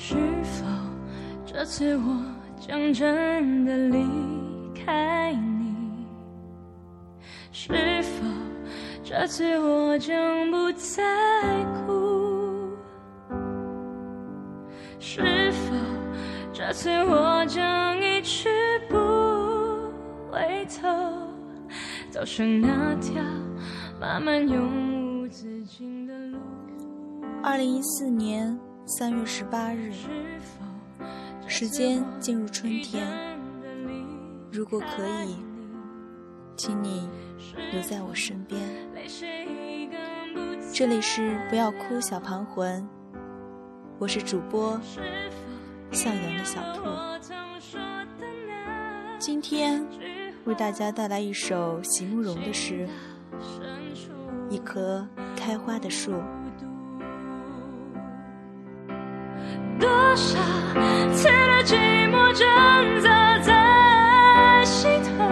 是否这次我将真的离开你？是否这次我将不再哭？是否这次我将一去不回头，走上那条漫漫永无止境的路？二零一四年三月十八日，时间进入春天。如果可以，请你留在我身边。这里是不要哭，小盘魂，我是主播向阳的小兔。今天为大家带来一首席慕容的诗，《一棵开花的树》。多少次的寂寞挣扎在心头，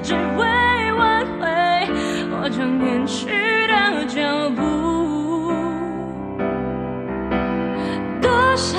只为挽回我将远去的脚步。多少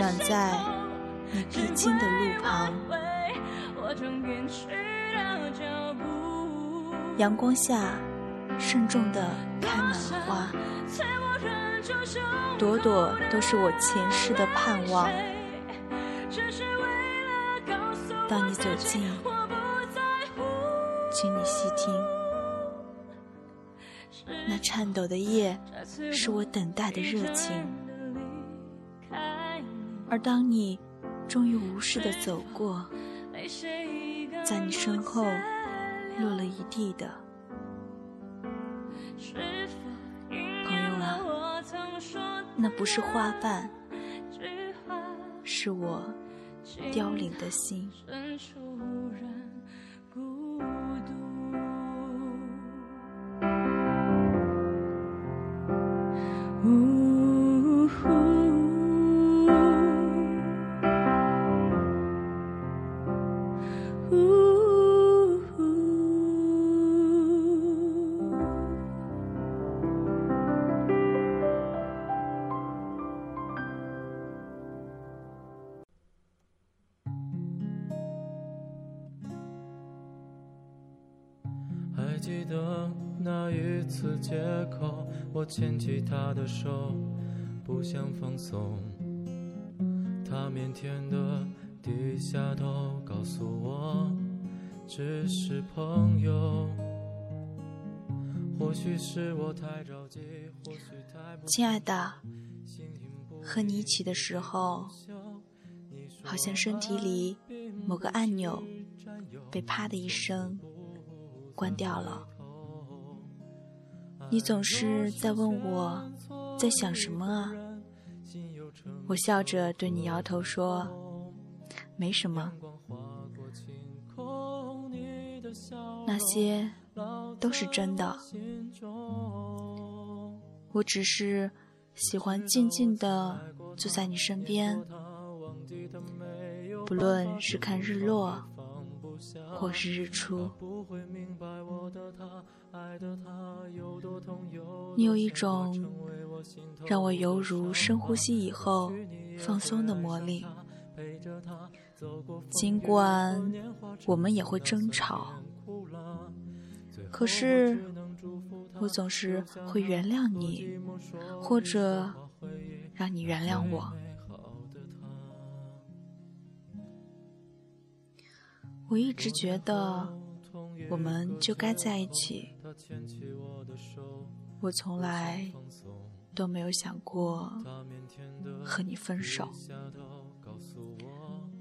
长在你必经的路旁。阳光下，慎重地开满了花，朵朵都是我前世的盼望。当你走近，请你细听，那颤抖的叶是我等待的热情。而当你终于无视的走过，在你身后落了一地的。朋友啊，那不是花瓣，是我凋零的心。记得那一次借口，我牵起她的手，不想放松。她腼腆的低下头，告诉我只是朋友。或许是我太着急，或许太不亲爱的，和你一起的时候，好像身体里某个按钮被啪的一声关掉了。你总是在问我在想什么啊？我笑着对你摇头说：“没什么，那些都是真的。我只是喜欢静静的坐在你身边，不论是看日落，或是日出。你有一种让我犹如深呼吸以后放松的魔力。尽管我们也会争吵，可是我总是会原谅你，或者让你原谅我。我一直觉得我们就该在一起。我从来都没有想过和你分手。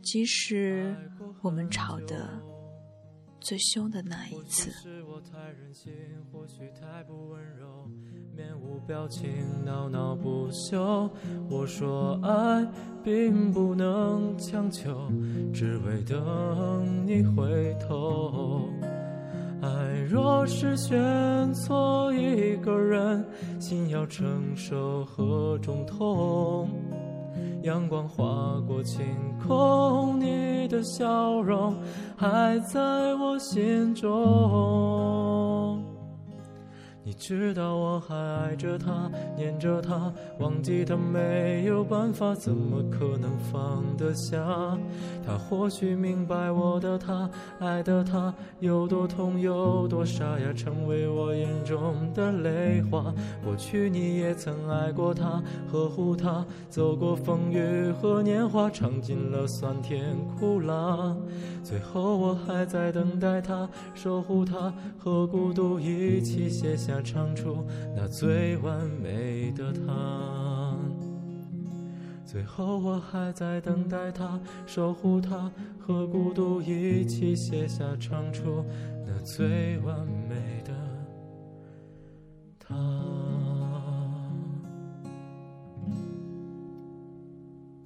即使我们吵得最凶的那一次。面无表情，闹闹不休。我说爱并不能强求，只为等你回头。爱若是选错一个人，心要承受何种痛？阳光划过晴空，你的笑容还在我心中。你知道我还爱着他，念着他，忘记他没有办法，怎么可能放得下？他或许明白我的他，爱的他有多痛有多傻呀，成为我眼中的泪花。过去你也曾爱过他，呵护他，走过风雨和年华，尝尽了酸甜苦辣。最后我还在等待他，守护他，和孤独一起写下下。唱出那最完美的他，最后我还在等待他，守护他，和孤独一起写下唱出那最完美。